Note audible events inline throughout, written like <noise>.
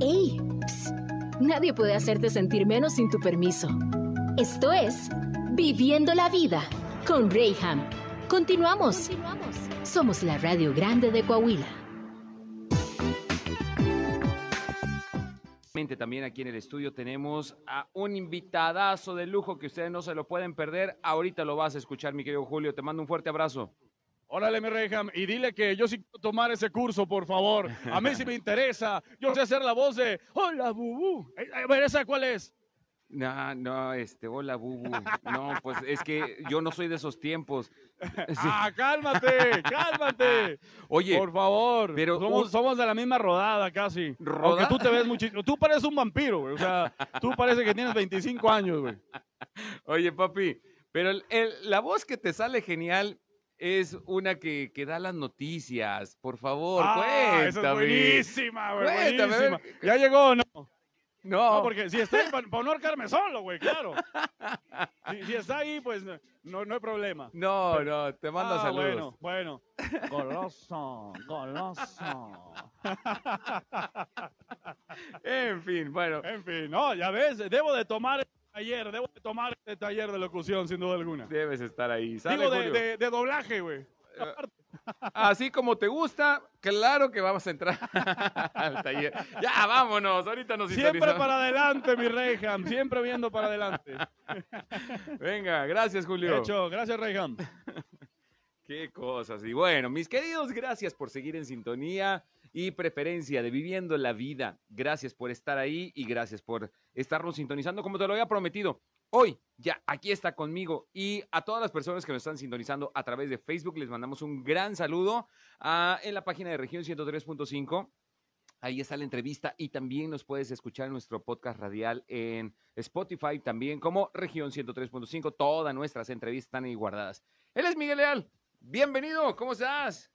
¡Ey! Psst. Nadie puede hacerte sentir menos sin tu permiso. Esto es Viviendo la Vida con Rayham. Continuamos. Somos la Radio Grande de Coahuila. También aquí en el estudio tenemos a un invitadazo de lujo que ustedes no se lo pueden perder. Ahorita lo vas a escuchar, mi querido Julio. Te mando un fuerte abrazo. Órale, mi Reyham, y dile que yo sí quiero tomar ese curso, por favor. A mí sí me interesa. Yo sé hacer la voz de Hola, Bubu. A ver, ¿esa cuál es? No, no, este, hola, Bubu. No, pues es que yo no soy de esos tiempos. <laughs> Sí. Ah, cálmate, cálmate. <laughs> Oye, por favor. pero somos, somos de la misma rodada casi. ¿Rodada? Aunque tú te ves muchísimo. Tú pareces un vampiro, güey. O sea, tú parece que tienes 25 años, güey. <laughs> Oye, papi, pero el- el- la voz que te sale genial es una que, que da las noticias. Por favor, Ah, cuéntame. esa es buenísima, güey. Cuéntame, buenísima. ¿Ya llegó no? No, No, porque si está ahí, para no ahorcarme solo, güey, claro. <laughs> Si, si está ahí, pues no, no hay problema. no, no, te mando Ah, saludos. Bueno, bueno. <laughs> Goloso, goloso. En fin, bueno. En fin, no, ya ves, debo de tomar taller, debo de tomar este taller de locución, sin duda alguna. Debes estar ahí. Sale, Digo, de, de- de doblaje, güey. <laughs> Así como te gusta, claro que vamos a entrar <laughs> al taller. Ya, vámonos, ahorita nos Siempre para adelante, mi Reyham, siempre viendo para adelante. <laughs> Venga, gracias, Julio. Hecho, gracias, Reyham. Qué cosas. Y bueno, mis queridos, gracias por seguir en sintonía y preferencia de Viviendo la Vida. Gracias por estar ahí y gracias por estarnos sintonizando como te lo había prometido. Hoy ya aquí está conmigo y a todas las personas que nos están sintonizando a través de Facebook les mandamos un gran saludo ah, en la página de región 103.5. Ahí está la entrevista y también nos puedes escuchar en nuestro podcast radial en Spotify también como región 103.5. Todas nuestras entrevistas están ahí guardadas. Él es Miguel Leal. Bienvenido, ¿cómo estás?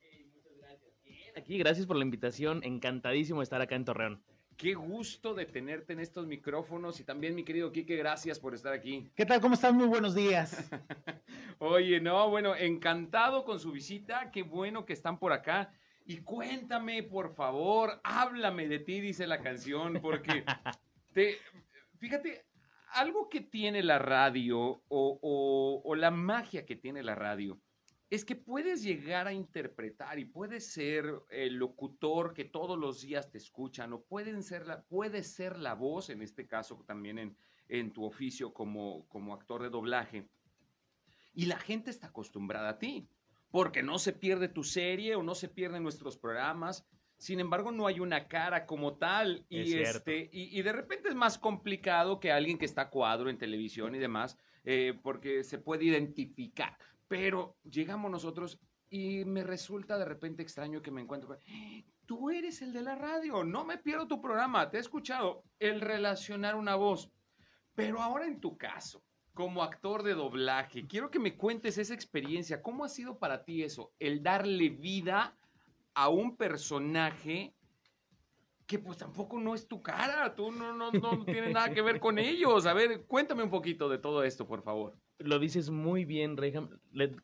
Aquí, gracias por la invitación. Encantadísimo de estar acá en Torreón. Qué gusto de tenerte en estos micrófonos y también mi querido Quique, gracias por estar aquí. ¿Qué tal? ¿Cómo están? Muy buenos días. <laughs> Oye, no, bueno, encantado con su visita, qué bueno que están por acá. Y cuéntame, por favor, háblame de ti, dice la canción, porque <laughs> te, fíjate, algo que tiene la radio o, o- o la magia que tiene la radio es que puedes llegar a interpretar y puedes ser el locutor que todos los días te escuchan o pueden ser la, puedes ser la voz, en este caso también en, en tu oficio como, como actor de doblaje. Y la gente está acostumbrada a ti, porque no se pierde tu serie o no se pierden nuestros programas. Sin embargo, no hay una cara como tal. Y, Es este, y, y de repente es más complicado que alguien que está a cuadro en televisión y demás, eh, porque se puede identificar. Pero llegamos nosotros y me resulta de repente extraño que me encuentro con, tú eres el de la radio, no me pierdo tu programa, te he escuchado, el relacionar una voz. Pero ahora en tu caso, como actor de doblaje, quiero que me cuentes esa experiencia. ¿Cómo ha sido para ti eso? El darle vida a un personaje que pues tampoco no es tu cara, tú no, no, no tienes nada que ver con <laughs> ellos. A ver, cuéntame un poquito de todo esto, por favor. Lo dices muy bien, Reyham.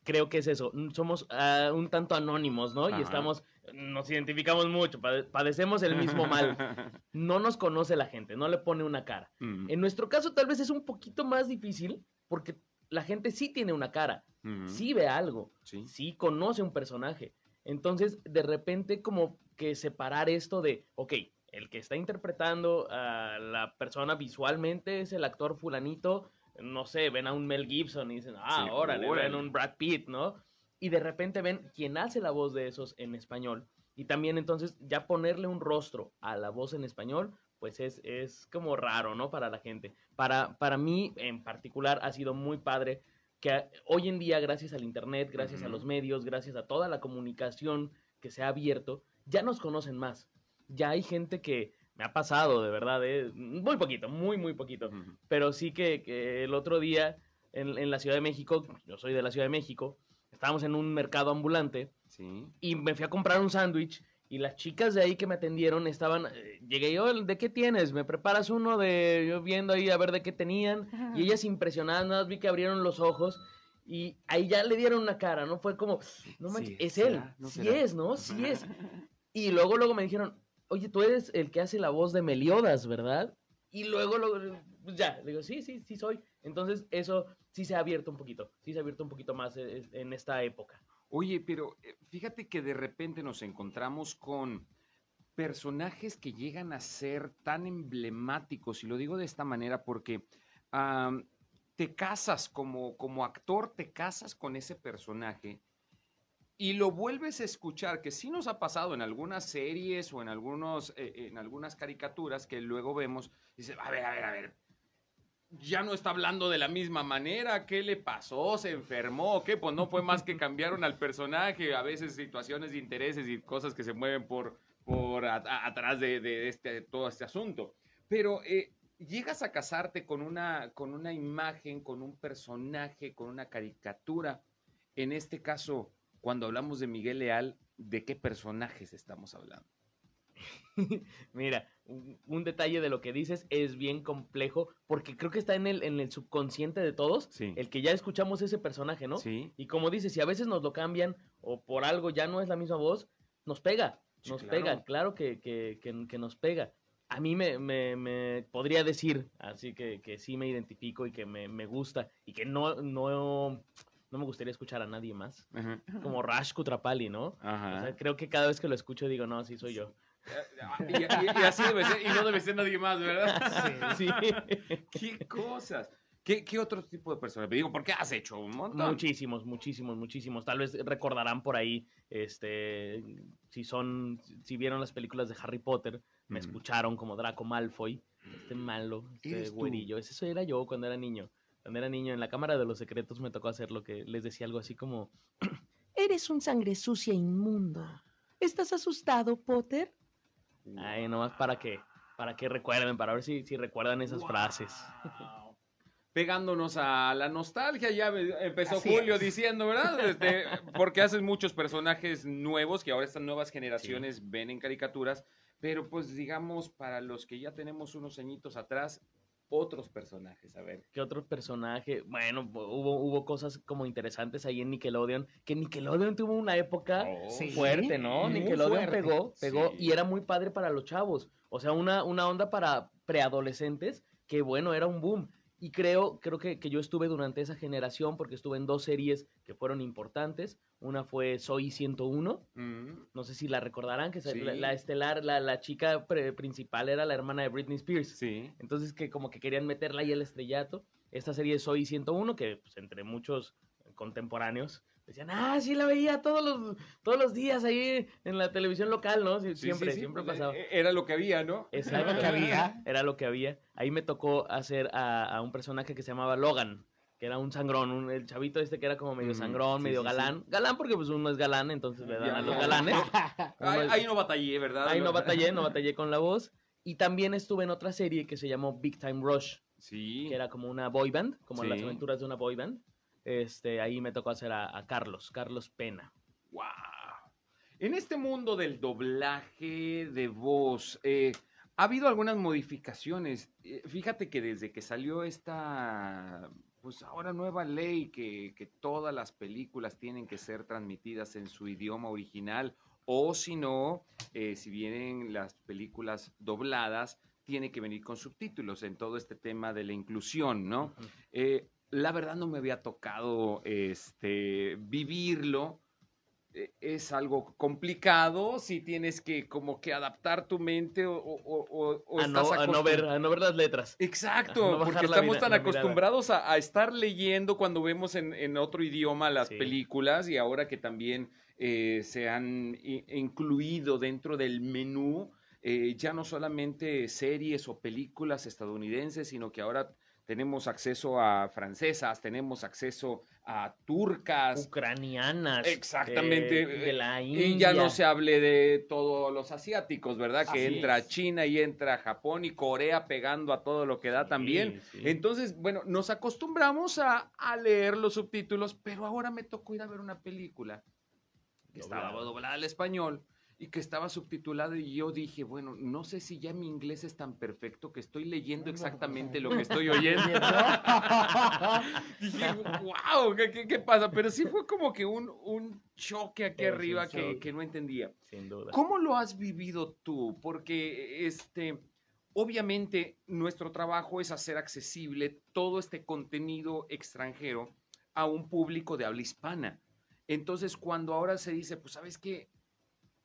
Creo que es eso. Somos ah, un tanto anónimos, ¿no? Ajá. Y estamos, nos identificamos mucho, pade- padecemos el mismo <laughs> mal. No nos conoce la gente, no le pone una cara. Mm, En nuestro caso tal vez es un poquito más difícil porque la gente sí tiene una cara, mm, sí ve algo, sí. sí conoce un personaje. Entonces, de repente, como que separar esto de, ok, el que está interpretando a la persona visualmente es el actor fulanito, no sé, ven a un Mel Gibson y dicen, ah, Sí, órale, órale. ven a un Brad Pitt, ¿no? Y de repente ven quién hace la voz de esos en español. Y también entonces ya ponerle un rostro a la voz en español, pues es, es como raro, ¿no? Para la gente. Para, para mí en particular ha sido muy padre que hoy en día, gracias al Internet, gracias a los medios, gracias a toda la comunicación que se ha abierto, ya nos conocen más. Ya hay gente que me ha pasado, de verdad, ¿eh? muy poquito, muy, muy poquito. Pero sí que, que el otro día en, en la Ciudad de México, yo soy de la Ciudad de México, estábamos en un mercado ambulante Sí. y me fui a comprar un sándwich y las chicas de ahí que me atendieron estaban, eh, llegué yo, ¿de qué tienes? ¿Me preparas uno de, yo viendo ahí a ver de qué tenían? Y ellas impresionadas, nada más vi que abrieron los ojos y ahí ya le dieron una cara, ¿no? Fue como, no manches, Sí, es él. ¿No sí será? es, ¿no? Sí es. <laughs> Y luego, luego me dijeron, oye, tú eres el que hace la voz de Meliodas, ¿verdad? Y luego, lo, pues ya, digo, sí, sí, sí soy. Entonces, eso sí se ha abierto un poquito, sí se ha abierto un poquito más eh, eh, en esta época. Oye, pero eh, fíjate que de repente nos encontramos con personajes que llegan a ser tan emblemáticos, y lo digo de esta manera porque te casas como, como actor, te casas con ese personaje y lo vuelves a escuchar, que sí nos ha pasado en algunas series o en, algunos, eh, en algunas caricaturas que luego vemos, dice, a ver, a ver, a ver, ya no está hablando de la misma manera, ¿qué le pasó? ¿Se enfermó? ¿Qué? Pues no fue más que <laughs> cambiaron al personaje, a veces situaciones de intereses y cosas que se mueven por, por a- a- atrás de, de este, todo este asunto. Pero eh, llegas a casarte con una, con una imagen, con un personaje, con una caricatura. En este caso, cuando hablamos de Miguel Leal, ¿de qué personajes estamos hablando? <laughs> Mira, un, un detalle de lo que dices es bien complejo porque creo que está en el, en el subconsciente de todos, Sí. el que ya escuchamos ese personaje, ¿no? Sí. Y como dices, si a veces nos lo cambian o por algo ya no es la misma voz, nos pega, Sí, nos claro. pega, claro que, que, que- que nos pega. A mí me, me- me podría decir, así que, que sí me identifico y que me, me gusta y que no, no, no me gustaría escuchar a nadie más, Ajá. como Rash Kutrapali, ¿no? O Ajá. sea, creo que cada vez que lo escucho digo, no, sí soy yo. Y, y- y así debe ser, y no debe ser nadie más, ¿verdad? Sí. ¿Qué cosas? ¿Qué, qué otro tipo de personas? Digo, ¿por qué has hecho un montón? Muchísimos, muchísimos, muchísimos. Tal vez recordarán por ahí, este, si son, si vieron las películas de Harry Potter, me escucharon como Draco Malfoy, este malo, este güerillo. Ese era yo cuando era niño. Cuando era niño en la Cámara de los Secretos me tocó hacer lo que les decía algo así como, <clears throat> Eres un sangre sucia inmundo. ¿Estás asustado, Potter? ay, nomás para que, para que recuerden, para ver si, si recuerdan esas frases. <laughs> Pegándonos a la nostalgia, ya empezó Así Julio es. diciendo, ¿verdad? Este, <laughs> porque hacen muchos personajes nuevos que ahora estas nuevas generaciones ven en caricaturas, pero pues digamos, para los que ya tenemos unos añitos atrás, otros personajes, a ver. ¿Qué otro personaje? Bueno, hubo, hubo cosas como interesantes ahí en Nickelodeon, que Nickelodeon tuvo una época Oh, Sí. fuerte, ¿no? muy Nickelodeon fuerte. pegó, pegó Sí. y era muy padre para los chavos. O sea, una, una onda para preadolescentes que, bueno, era un boom. Y creo, creo que, que yo estuve durante esa generación porque estuve en dos series que fueron importantes. Una fue Soy 101, Mm, no sé si la recordarán, que Sí. la, la estelar, la, la chica pre- principal era la hermana de Britney Spears. sí. Entonces que como que querían meterla ahí al estrellato. Esta serie Soy 101, que pues, entre muchos contemporáneos decían, ah, sí la veía todos los, todos los días ahí en la televisión local, ¿no? Sí, Sí, siempre, sí, sí, siempre pues, pasaba. eh, Era lo que había, ¿no? Exacto. lo que había. Era lo que había. Ahí me tocó hacer a, a un personaje que se llamaba Logan, que era un sangrón, un- el chavito este que era como medio Ujú, sangrón, sí, medio sí, sí. galán. Galán porque pues uno es galán, entonces le dan Ya, a los galanes. <laughs> Ahí, no batallé, ¿verdad? Ahí no batallé, no <laughs> batallé con la voz. Y también estuve en otra serie que se llamó Big Time Rush, Sí. que era como una boy band, como las aventuras de una boy band. Este, ahí me tocó hacer a, a Carlos, Carlos Pena. ¡Wow! En este mundo del doblaje de voz, eh, ha habido algunas modificaciones. Eh, fíjate que desde que salió esta, pues ahora nueva ley que, que todas las películas tienen que ser transmitidas en su idioma original, o si no, eh, si vienen las películas dobladas, tiene que venir con subtítulos en todo este tema de la inclusión, ¿no? Eh, la verdad no me había tocado este, vivirlo. Eh, Es algo complicado si tienes que como que adaptar tu mente o, o- o- o A no, estás a no ver, a no ver las letras. Exacto, no porque estamos vida- tan acostumbrados a, a estar leyendo cuando vemos en, en otro idioma las Sí. películas y ahora que también eh, se han incluido dentro del menú eh, ya no solamente series o películas estadounidenses, sino que ahora tenemos acceso a francesas, tenemos acceso a turcas, Ucranianas. Exactamente. eh, de la India. y ya no se hable de todos los asiáticos, ¿verdad? Que entra es. China y entra Japón y Corea pegando a todo lo que da Sí, también. sí. Entonces, bueno, nos acostumbramos a, a leer los subtítulos, pero ahora me tocó ir a ver una película que estaba doblada al español. Y que estaba subtitulado y yo dije, bueno, no sé si ya mi inglés es tan perfecto que estoy leyendo exactamente lo que estoy oyendo. <laughs> <laughs> dije, wow, ¿qué, qué, pasa? Pero sí fue como que un, un choque aquí Es arriba que, que no entendía. Sin duda. ¿Cómo lo has vivido tú? Porque este, obviamente nuestro trabajo es hacer accesible todo este contenido extranjero a un público de habla hispana. Entonces, cuando ahora se dice, pues, ¿sabes qué?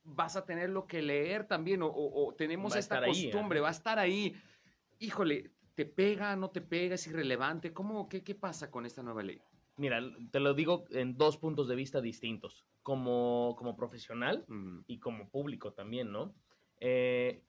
Vas a tenerlo que leer también, o, o- o tenemos Va esta ahí, costumbre, va a estar ahí. Híjole, ¿te pega, no te pega, es irrelevante? ¿Cómo, qué, qué pasa con esta nueva ley? Mira, te lo digo en dos puntos de vista distintos. Como, como profesional Mm, y como público también, ¿no? Eh,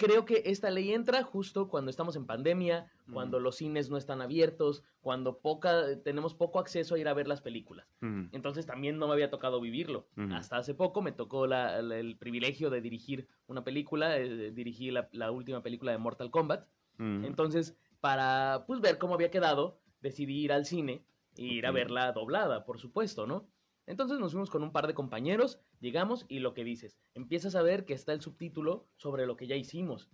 creo que esta ley entra justo cuando estamos en pandemia, cuando los cines no están abiertos, cuando poca, tenemos poco acceso a ir a ver las películas. mm, Entonces también no me había tocado vivirlo. Hasta hace poco me tocó la- la- el privilegio de dirigir una película, eh, dirigí la, la última película de Mortal Kombat. Entonces, para pues, ver cómo había quedado, decidí ir al cine e ir a verla doblada, por supuesto, ¿no? Entonces nos fuimos con un par de compañeros, llegamos y lo que dices, empiezas a ver que está el subtítulo sobre lo que ya hicimos.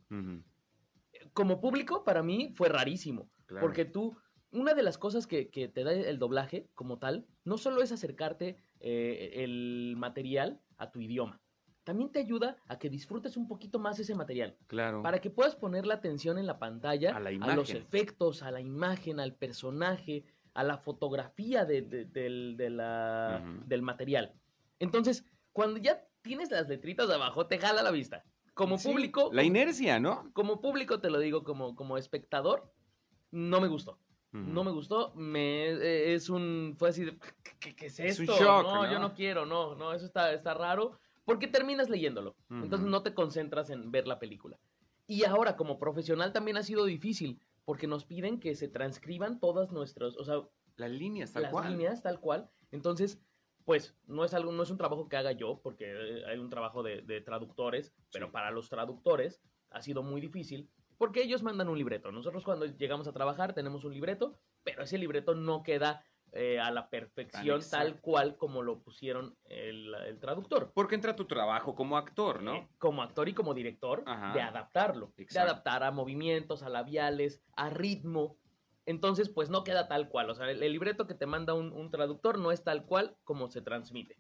Como público, para mí fue rarísimo, claro. porque tú, una de las cosas que, que te da el doblaje como tal, no solo es acercarte eh, el material a tu idioma, también te ayuda a que disfrutes un poquito más ese material, Claro. para que puedas poner la atención en la pantalla, A la los efectos, a la imagen, al personaje, a la fotografía de- de- del, de la- Ujú. del material. Entonces, cuando ya tienes las letritas de abajo, te jala la vista. Como Sí, público, La inercia, ¿no? como público te lo digo, como, como espectador, no me gustó. No me gustó, me, eh, es un, fue así de, ¿qué, es Es esto? un shock, no, ¿no? yo no quiero, no, no, eso está, está raro, porque terminas leyéndolo, entonces Ujú. no te concentras en ver la película. Y ahora, como profesional, también ha sido difícil, porque nos piden que se transcriban todas nuestras, o sea, Las líneas, tal las cual. líneas tal cual, entonces, pues, no es algo, no es un trabajo que haga yo, porque eh, hay un trabajo de, de traductores, pero Sí. para los traductores ha sido muy difícil, porque ellos mandan un libreto. Nosotros cuando llegamos a trabajar tenemos un libreto, pero ese libreto no queda eh, a la perfección tal cual como lo pusieron el, el traductor. Porque entra tu trabajo como actor, ¿no? Eh, como actor y como director, Ajá. de adaptarlo, de adaptar a movimientos, a labiales, a ritmo. Entonces, pues no queda tal cual. O sea, el, el libreto que te manda un, un traductor no es tal cual como se transmite.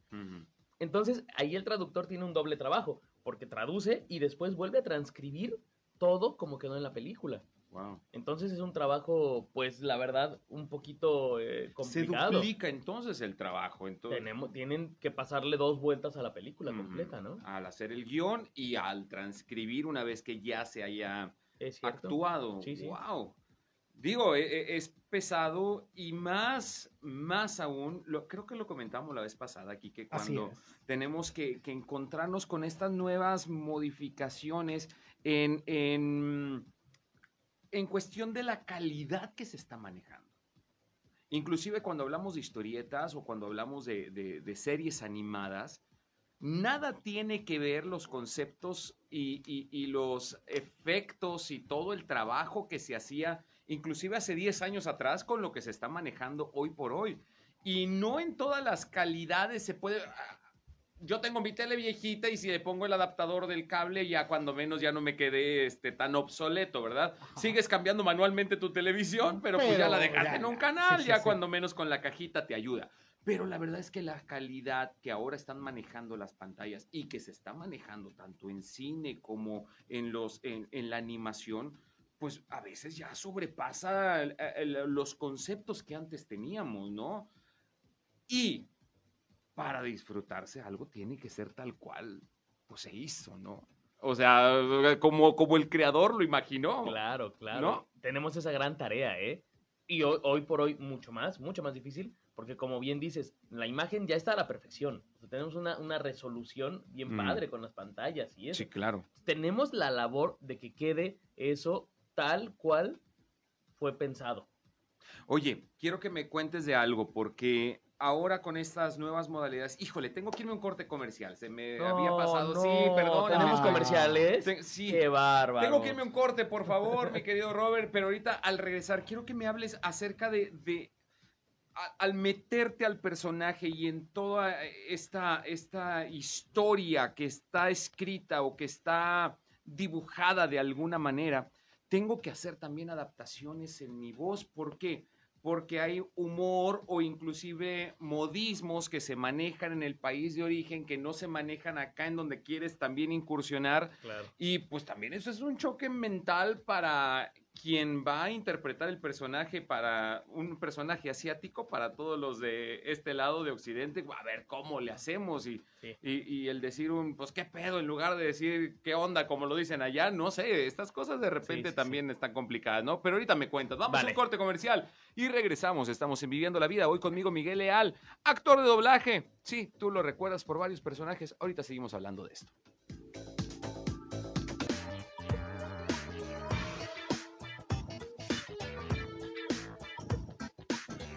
Entonces, ahí el traductor tiene un doble trabajo, porque traduce y después vuelve a transcribir todo como quedó en la película. Wow. Entonces es un trabajo, pues la verdad, un poquito eh, Se complicado. duplica entonces el trabajo. Entonces, Tenemos, tienen que pasarle dos vueltas a la película completa, ¿no? Al hacer el guion y al transcribir una vez que ya se haya actuado. Sí, sí. Wow. Digo, e- e- es pesado y más, más aún, lo, creo que lo comentamos la vez pasada aquí, que cuando tenemos que, que encontrarnos con estas nuevas modificaciones en, en, en cuestión de la calidad que se está manejando. Inclusive cuando hablamos de historietas o cuando hablamos de, series animadas, nada tiene que ver los conceptos y, y- y los efectos y todo el trabajo que se hacía, inclusive hace 10 años atrás, con lo que se está manejando hoy por hoy. Y no en todas las calidades se puede... Yo tengo mi tele viejita y si le pongo el adaptador del cable, ya cuando menos ya no me quedé este, tan obsoleto, ¿verdad? Sigues cambiando manualmente tu televisión, pero, pues ya la dejaste ya, en un canal, Sí, sí, ya sí. cuando menos con la cajita te ayuda. Pero la verdad es que la calidad que ahora están manejando las pantallas y que se está manejando tanto en cine como en, los, en, en la animación, pues a veces ya sobrepasa el- el- los conceptos que antes teníamos, ¿no? Y para disfrutarse algo tiene que ser tal cual, pues se hizo, ¿no? O sea, como, como el creador lo imaginó. Claro, claro. ¿No? Tenemos esa gran tarea, ¿eh? Y hoy, hoy por hoy mucho más, mucho más difícil, porque como bien dices, la imagen ya está a la perfección. O sea, tenemos una, una resolución bien Mm. padre con las pantallas y eso. Sí, claro. Tenemos la labor de que quede eso tal cual fue pensado. Oye, quiero que me cuentes de algo, porque ahora con estas nuevas modalidades, híjole, tengo que irme a un corte comercial. Se me había pasado, no, sí, perdón. ¿Tenemos comerciales? sí. Qué bárbaro. Tengo que irme a un corte, por favor, mi querido Robert, pero ahorita al regresar quiero que me hables acerca de, de a- al meterte al personaje y en toda esta, esta historia que está escrita o que está dibujada de alguna manera, tengo que hacer también adaptaciones en mi voz. ¿Por qué? Porque hay humor o inclusive modismos que se manejan en el país de origen que no se manejan acá en donde quieres también incursionar. Claro. Y pues también eso es un choque mental para quien va a interpretar el personaje para un personaje asiático, para todos los de este lado de Occidente, a ver cómo le hacemos y, Sí. y, y el decir un, pues qué pedo, en lugar de decir qué onda, como lo dicen allá, no sé, estas cosas de repente sí, sí. también están complicadas, ¿no? Pero ahorita me cuentas, vamos a Vale. un corte comercial y regresamos, estamos en Viviendo la Vida, hoy conmigo Miguel Leal, actor de doblaje, sí, tú lo recuerdas por varios personajes, ahorita seguimos hablando de esto.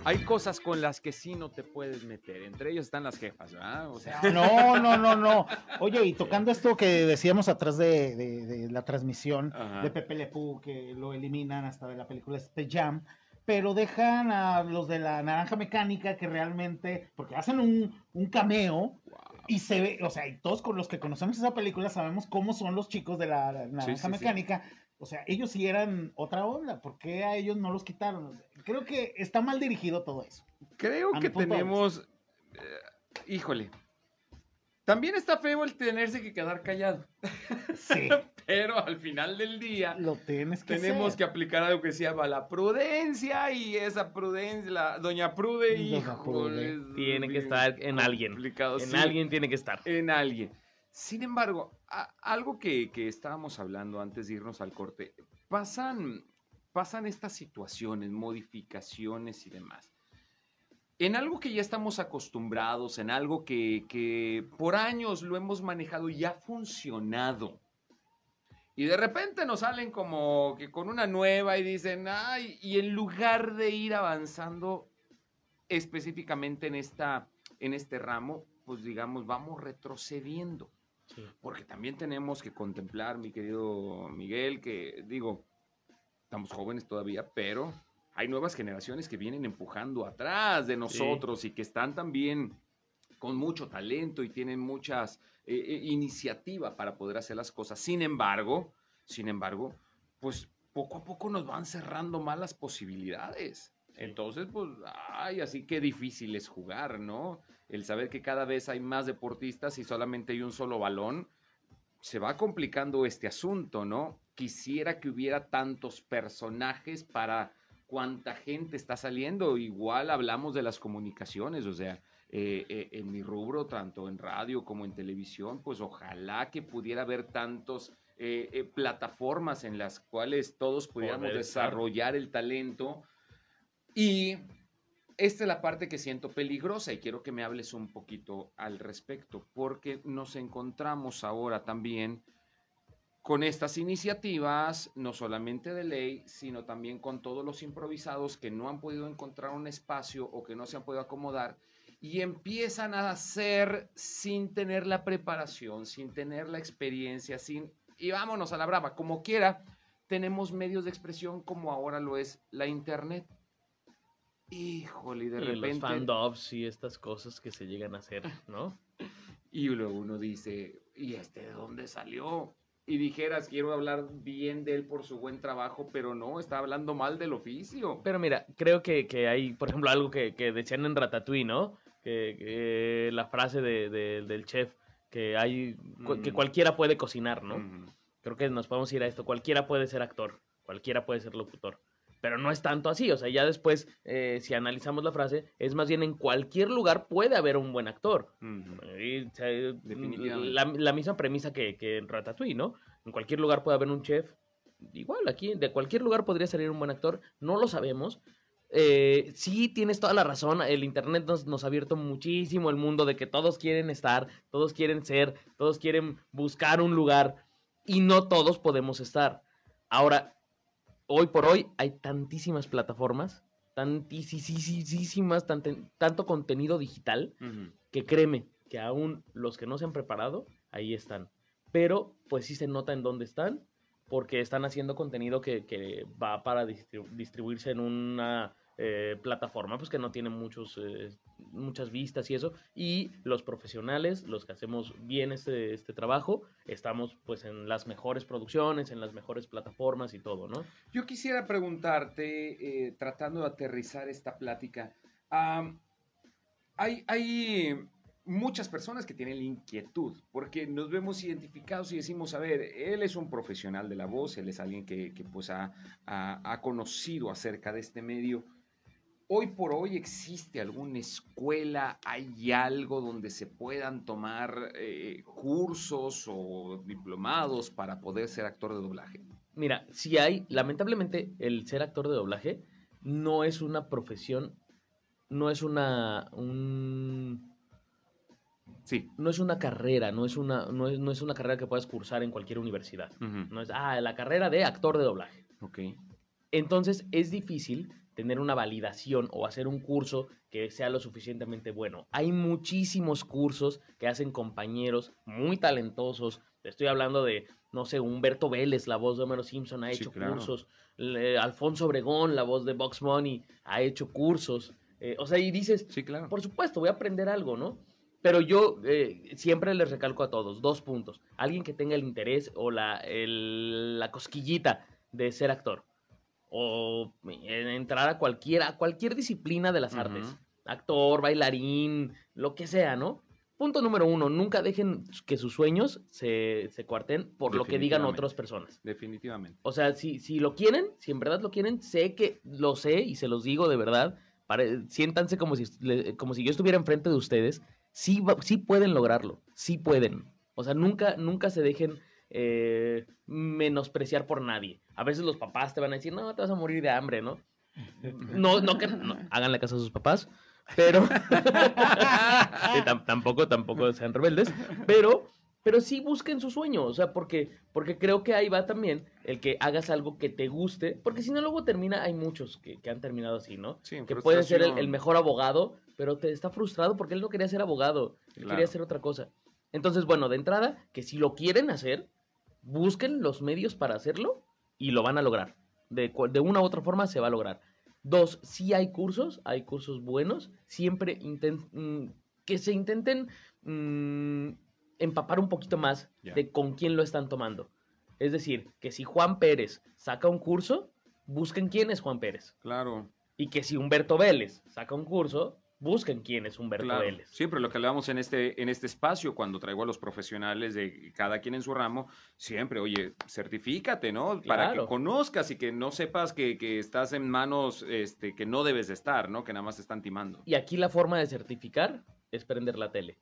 Hay cosas con las que sí no te puedes meter. Entre ellos están las jefas, ¿verdad? O sea, No, no, no, no. <laughs> Oye, y tocando esto que decíamos atrás de, de- de la transmisión Ajá. de Pepe Le Pew, que lo eliminan hasta de la película Space Jam, pero dejan a los de la Naranja Mecánica que realmente, porque hacen un, un cameo y se ve, o sea, y todos con los que conocemos esa película sabemos cómo son los chicos de la Naranja sí, sí. Mecánica. O sea, ellos sí eran otra onda. ¿Por qué a ellos no los quitaron? Creo que está mal dirigido todo eso. creo A que tenemos. eh, híjole. También está feo el tenerse que quedar callado. Sí, <laughs> Pero al final del día. lo tienes que Tenemos que aplicar algo que se llama la prudencia y esa prudencia, la doña Prude, es Tiene que estar en alguien. En sí, alguien tiene que estar. En alguien. Sin embargo, algo que, que estábamos hablando antes de irnos al corte, pasan, pasan estas situaciones, modificaciones y demás. En algo que ya estamos acostumbrados, en algo que, que por años lo hemos manejado y ha funcionado. Y de repente nos salen como que con una nueva y dicen, ay, y en lugar de ir avanzando específicamente en, esta, en este ramo, pues digamos, vamos retrocediendo. Sí. Porque también tenemos que contemplar, mi querido Miguel, que digo, estamos jóvenes todavía, pero hay nuevas generaciones que vienen empujando atrás de nosotros y que están también con mucho talento y tienen muchas eh, eh, iniciativa para poder hacer las cosas. Sin embargo, sin embargo, pues poco a poco nos van cerrando más las posibilidades. Entonces, pues, ay, así que difícil es jugar, ¿no? El saber que cada vez hay más deportistas y solamente hay un solo balón, se va complicando este asunto, ¿no? Quisiera que hubiera tantos personajes para cuánta gente está saliendo. Igual hablamos de las comunicaciones, o sea, eh, eh, en mi rubro, tanto en radio como en televisión, pues ojalá que pudiera haber tantos eh, plataformas en las cuales todos pudiéramos desarrollar el talento. Y esta es la parte que siento peligrosa y quiero que me hables un poquito al respecto, porque nos encontramos ahora también con estas iniciativas, no solamente de ley, sino también con todos los improvisados que no han podido encontrar un espacio o que no se han podido acomodar y empiezan a hacer sin tener la preparación, sin tener la experiencia, sin... Y vámonos a la brava, como quiera, tenemos medios de expresión como ahora lo es la internet. Híjole, y de y repente... los fandubs y estas cosas que se llegan a hacer, ¿no? <laughs> Y luego uno dice, ¿y este de dónde salió? Y dijeras, quiero hablar bien de él por su buen trabajo, pero no, está hablando mal del oficio. Pero mira, creo que, que hay, por ejemplo, algo que, que decían en Ratatouille, ¿no? Que, que la frase de- de- del chef, que hay, que Mm. cualquiera puede cocinar, ¿no? Creo que nos podemos ir a esto. Cualquiera puede ser actor, cualquiera puede ser locutor. Pero no es tanto así. O sea, ya después, eh, si analizamos la frase, es más bien en cualquier lugar puede haber un buen actor. Ujú. Y, o sea, Definitivamente. La, la misma premisa que, que en Ratatouille, ¿no? En cualquier lugar puede haber un chef. Igual, aquí, de cualquier lugar podría salir un buen actor. No lo sabemos. Eh, sí, tienes toda la razón. El Internet nos, nos ha abierto muchísimo el mundo de que todos quieren estar, todos quieren ser, todos quieren buscar un lugar y no todos podemos estar. Ahora, hoy por hoy hay tantísimas plataformas, tantísimas, tanto contenido digital que créeme que aún los que no se han preparado, ahí están. Pero pues sí se nota en dónde están, porque están haciendo contenido que, que va para distribu- distribuirse en una eh, plataforma, pues que no tiene muchos, eh, muchas vistas y eso. Y los profesionales, los que hacemos bien este, este trabajo, estamos pues en las mejores producciones, en las mejores plataformas y todo, ¿no? Yo quisiera preguntarte, eh, tratando de aterrizar esta plática, am, hay, hay muchas personas que tienen la inquietud, porque nos vemos identificados y decimos, a ver, él es un profesional de la voz, él es alguien que, que, pues ha, ha- ha conocido acerca de este medio. Hoy por hoy existe alguna escuela, hay algo donde se puedan tomar eh, cursos o diplomados para poder ser actor de doblaje. Mira, si hay, lamentablemente, el ser actor de doblaje no es una profesión, no es una, un- Sí. no es una carrera, no es una, no es, no es una carrera que puedas cursar en cualquier universidad. No es, ah, la carrera de actor de doblaje. Ok. Entonces es difícil tener una validación o hacer un curso que sea lo suficientemente bueno. Hay muchísimos cursos que hacen compañeros muy talentosos. Estoy hablando de, no sé, Humberto Vélez, la voz de Homero Simpson, ha Sí, hecho claro. cursos. Le- Alfonso Obregón, la voz de Box Money, ha hecho cursos. Eh, o sea, y dices, Sí, claro. por supuesto, voy a aprender algo, ¿no? Pero yo eh, siempre les recalco a todos, dos puntos. Alguien que tenga el interés o la, el- la cosquillita de ser actor. O en- entrar a cualquier, a cualquier disciplina de las artes. Actor, bailarín, lo que sea, ¿no? Punto número uno, nunca dejen que sus sueños se, se cuarten por lo que digan otras personas. Definitivamente. O sea, si, si lo quieren, si en verdad lo quieren, sé que lo sé y se los digo de verdad. pare- siéntanse como si, como si yo estuviera enfrente de ustedes. Sí, sí pueden lograrlo, sí pueden. O sea, nunca, nunca se dejen eh, menospreciar por nadie. A veces los papás te van a decir, no, te vas a morir de hambre, ¿no? <laughs> No, no, que, no, háganle caso a sus papás, pero <laughs> tampoco, tampoco sean rebeldes, pero, pero sí busquen su sueño, o sea, porque, porque creo que ahí va también el que hagas algo que te guste, porque si no luego termina, hay muchos que, que han terminado así, ¿no? Sí, Que puede ser el, mejor abogado, pero te está frustrado porque él no quería ser abogado, él Claro. quería hacer otra cosa. Entonces, bueno, de entrada, que si lo quieren hacer, busquen los medios para hacerlo y lo van a lograr. De, de una u otra forma se va a lograr. Dos, sí hay cursos, hay cursos buenos, siempre inten- mm, que se intenten mm, empapar un poquito más de con quién lo están tomando. Es decir, que si Juan Pérez saca un curso, busquen quién es Juan Pérez. Claro, Y que si Humberto Vélez saca un curso, busquen quién es Humberto claro. Vélez. Siempre lo que hablamos en este, en este espacio, cuando traigo a los profesionales de cada quien en su ramo, siempre, oye, certifícate, ¿no? Para que conozcas y que no sepas que, que estás en manos este, que no debes de estar, ¿no? Que nada más te están timando. Y aquí la forma de certificar es prender la tele.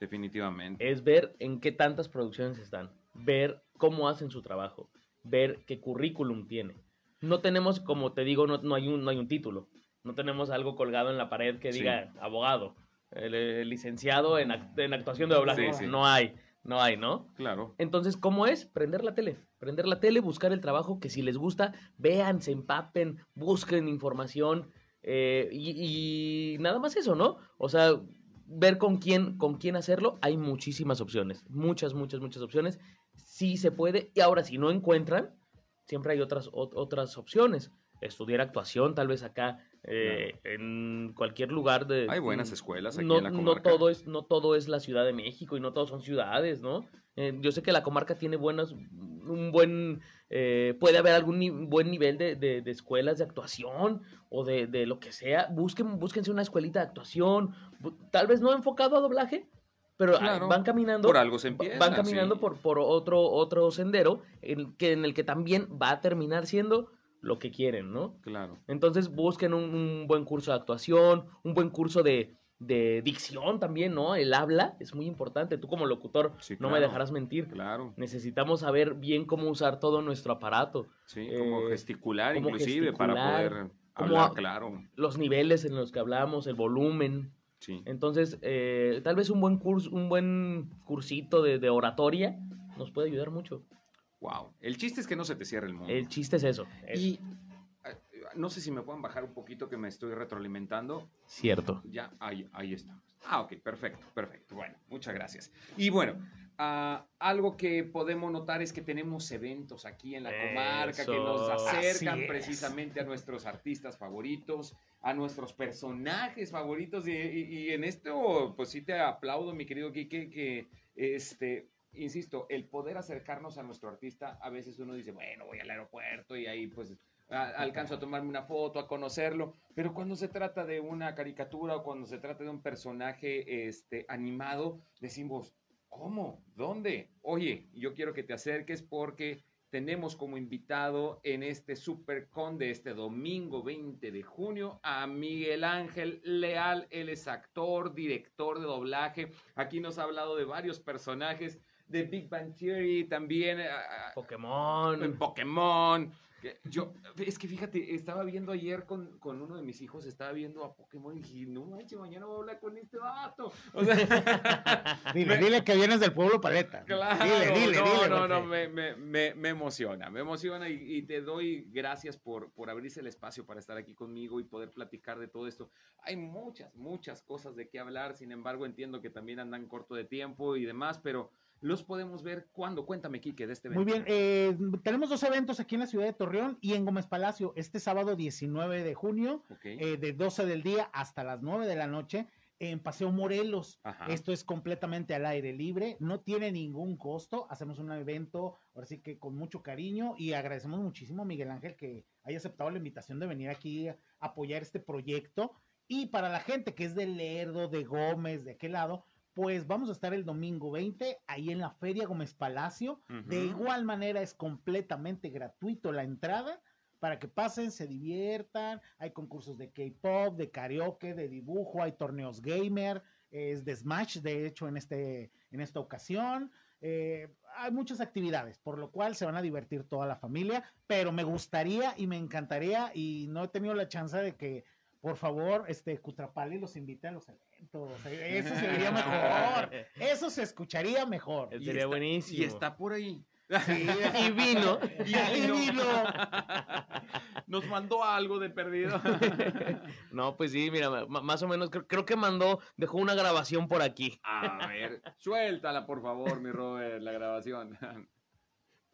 Definitivamente. es ver en qué tantas producciones están, ver cómo hacen su trabajo, ver qué currículum tiene. No tenemos, como te digo, no, no hay, un, no hay un título, no tenemos algo colgado en la pared que Sí. diga abogado, el, el licenciado en, act- en actuación de doblaje. Sí, sí. No hay, no hay, ¿no? Claro. Entonces, ¿cómo es? Prender la tele. Prender la tele, buscar el trabajo que si les gusta, vean, se empapen, busquen información eh, y, y nada más eso, ¿no? O sea, ver con quién, con quién hacerlo, hay muchísimas opciones. Muchas, muchas, muchas opciones. Sí se puede. Y ahora, si no encuentran, siempre hay otras, ot- otras opciones. Estudiar actuación, tal vez acá, eh, en cualquier lugar de... Hay buenas escuelas aquí no, en la no comarca. todo es no todo es la Ciudad de México y no todos son ciudades, ¿no? Eh, yo sé que la comarca tiene buenos, un buen, eh, puede haber algún ni- buen nivel de, de- de escuelas de actuación o de, de lo que sea. Busquen, búsquense una escuelita de actuación, tal vez no enfocado a doblaje, pero Claro, van caminando. Por algo se empieza. Van caminando sí. por, por otro, otro sendero en, que, en el que también va a terminar siendo lo que quieren, ¿no? Claro. Entonces busquen un, un buen curso de actuación, un buen curso de, de dicción también, ¿no? El habla es muy importante. Tú como locutor Sí, no me dejarás mentir. Claro. Necesitamos saber bien cómo usar todo nuestro aparato, Sí, como Eh, gesticular cómo inclusive para poder hablar, claro. los niveles en los que hablamos, el volumen. Sí. Entonces, eh, tal vez un buen curso, un buen cursito de, de oratoria nos puede ayudar mucho. Wow. El chiste es que no se te cierre el mundo. El chiste es eso. es Y eh, no sé si me pueden bajar un poquito que me estoy retroalimentando. cierto. Ya, ahí, ahí está. Ah, ok, perfecto, perfecto. Bueno, muchas gracias. Y bueno, ah, algo que podemos notar es que tenemos eventos aquí en la comarca que nos acercan precisamente a nuestros artistas favoritos, a nuestros personajes favoritos. Y, y- y en esto, pues sí te aplaudo, mi querido Quique, que este. Insisto, el poder acercarnos a nuestro artista, a veces uno dice, bueno, voy al aeropuerto y ahí pues a- alcanzo a tomarme una foto, a conocerlo, pero cuando se trata de una caricatura o cuando se trata de un personaje este, animado, decimos, ¿cómo? ¿Dónde? Oye, yo quiero que te acerques porque tenemos como invitado en este Supercon de este domingo 20 de junio a Miguel Ángel Leal. Él es actor, director de doblaje. Aquí nos ha hablado de varios personajes de Big Bang Theory, también ah, ah, en Pokémon. Pokémon. Yo, es que fíjate, estaba viendo ayer con, con uno de mis hijos, estaba viendo a Pokémon y dije, no manches, mañana voy a hablar con este vato. O sea, <laughs> Dile, Me- dile que vienes del pueblo paleta. Claro, Dile, dile, no, dile. no, no, me, me, me emociona, me emociona y, y te doy gracias por, por abrirse el espacio para estar aquí conmigo y poder platicar de todo esto. Hay muchas, muchas cosas de qué hablar, sin embargo entiendo que también andan corto de tiempo y demás, pero los podemos ver cuando. Cuéntame, Quique, de este evento. Muy bien, eh, tenemos dos eventos aquí en la ciudad de Torreón y en Gómez Palacio, este sábado 19 de junio, Ok. eh, de 12 del día hasta las 9 de la noche, en Paseo Morelos. Ajá. Esto es completamente al aire libre, no tiene ningún costo. Hacemos un evento, ahora sí que con mucho cariño y agradecemos muchísimo a Miguel Ángel que haya aceptado la invitación de venir aquí a apoyar este proyecto. Y para la gente que es de Lerdo, de Gómez, de aquel lado, pues vamos a estar el domingo 20 ahí en la Feria Gómez Palacio. De igual manera es completamente gratuito la entrada para que pasen, se diviertan. Hay concursos de K-pop, de karaoke, de dibujo, hay torneos gamer, es de Smash, de hecho, en, este, en esta ocasión. Eh, hay muchas actividades, por lo cual se van a divertir toda la familia, pero me gustaría y me encantaría y no he tenido la chance de que, por favor, este Cutrapali los invite a los eventos. Eso se vería mejor. <laughs> Eso se escucharía mejor. Sería está- buenísimo. Y está por ahí. Sí, <laughs> Y vino. Y vino. vino. <laughs> Nos mandó algo de perdido. No, pues sí, mira, más o menos creo, creo que mandó, dejó una grabación por aquí. A ver, suéltala, por favor, mi Robert, la grabación.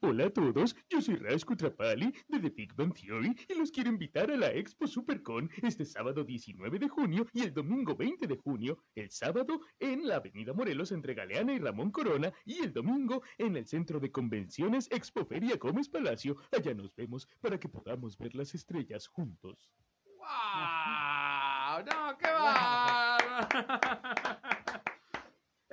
Hola a todos, yo soy Raj Kutrapali de The Big Bang Theory y los quiero invitar a la Expo Supercon este sábado 19 de junio y el domingo 20 de junio, el sábado en la Avenida Morelos entre Galeana y Ramón Corona y el domingo en el Centro de Convenciones Expo Feria Gómez Palacio. Allá nos vemos para que podamos ver las estrellas juntos. ¡Wow! ¡No, qué va! <laughs>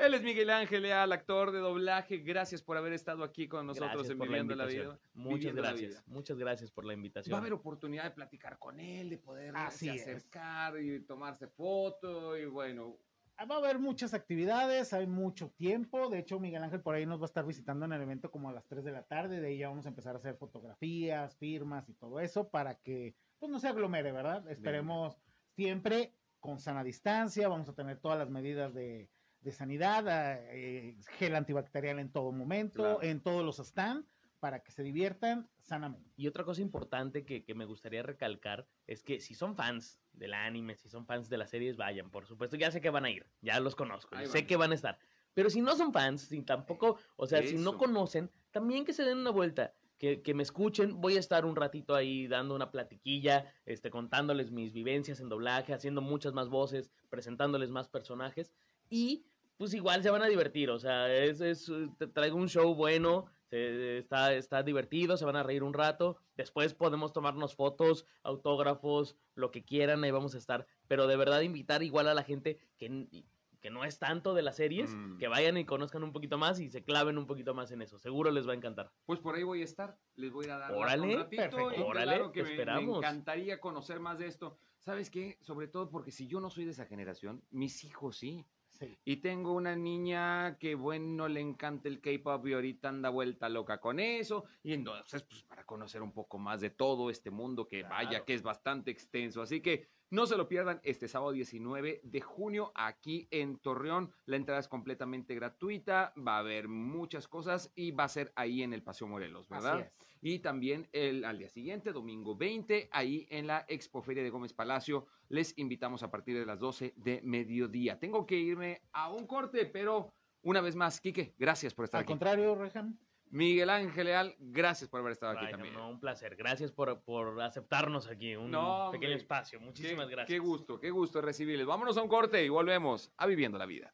Él es Miguel Ángel Leal, actor de doblaje. Gracias por haber estado aquí con nosotros Gracias en la Viviendo la, invitación. Vida. Muchas Viviendo la gracias. Vida. Muchas gracias por la invitación. Va a haber oportunidad de platicar con él, de poder Así es. acercar y tomarse foto y bueno. Va a haber muchas actividades, hay mucho tiempo. De hecho, Miguel Ángel por ahí nos va a estar visitando en el evento como a las 3 de la tarde. De ahí ya vamos a empezar a hacer fotografías, firmas y todo eso para que pues no se aglomere, ¿verdad? Esperemos siempre con sana distancia. Vamos a tener todas las medidas de, de sanidad, eh, gel antibacterial en todo momento, Claro. en todos los stands, para que se diviertan sanamente. Y otra cosa importante que, que me gustaría recalcar es que si son fans del anime, si son fans de las series, vayan, por supuesto. Ya sé que van a ir, ya los conozco, Ahí sé van. que van a estar. Pero si no son fans, si tampoco, o sea, si no Eso. conocen, también que se den una vuelta, que, que me escuchen. Voy a estar un ratito ahí dando una platiquilla, este, contándoles mis vivencias en doblaje, haciendo muchas más voces, presentándoles más personajes. Y pues igual se van a divertir, o sea, es, es, eh, traigo un show bueno, se- está, está divertido, se van a reír un rato, después podemos tomarnos fotos, autógrafos, lo que quieran, ahí vamos a estar, pero de verdad invitar igual a la gente que, que no es tanto de las series, Mm. que vayan y conozcan un poquito más y se claven un poquito más en eso, seguro les va a encantar. Pues por ahí voy a estar. Les voy a dar Órale, un ratito. perfecto. y Órale, claro que te me- me, esperamos. encantaría conocer más de esto. ¿Sabes qué? Sobre todo porque si yo no soy de esa generación, mis hijos sí. Sí. Y tengo una niña que, bueno, le encanta el K-pop y ahorita anda vuelta loca con eso. Y entonces, pues para conocer un poco más de todo este mundo que vaya, que es bastante extenso. Así que no se lo pierdan este sábado 19 de junio aquí en Torreón. La entrada es completamente gratuita, va a haber muchas cosas y va a ser ahí en el Paseo Morelos, ¿verdad? Y también el, al día siguiente, domingo 20, ahí en la Expoferia de Gómez Palacio, les invitamos a partir de las 12 de mediodía. Tengo que irme a un corte, pero Una vez más, Quique, gracias por estar Al aquí. contrario, Reham. Miguel Ángel Leal, gracias por haber estado aquí también. no, un placer. Gracias por, por aceptarnos aquí, un No, hombre. pequeño espacio. Muchísimas Qué- gracias. Qué gusto, qué gusto recibirles. Vámonos a un corte y volvemos a Viviendo la Vida.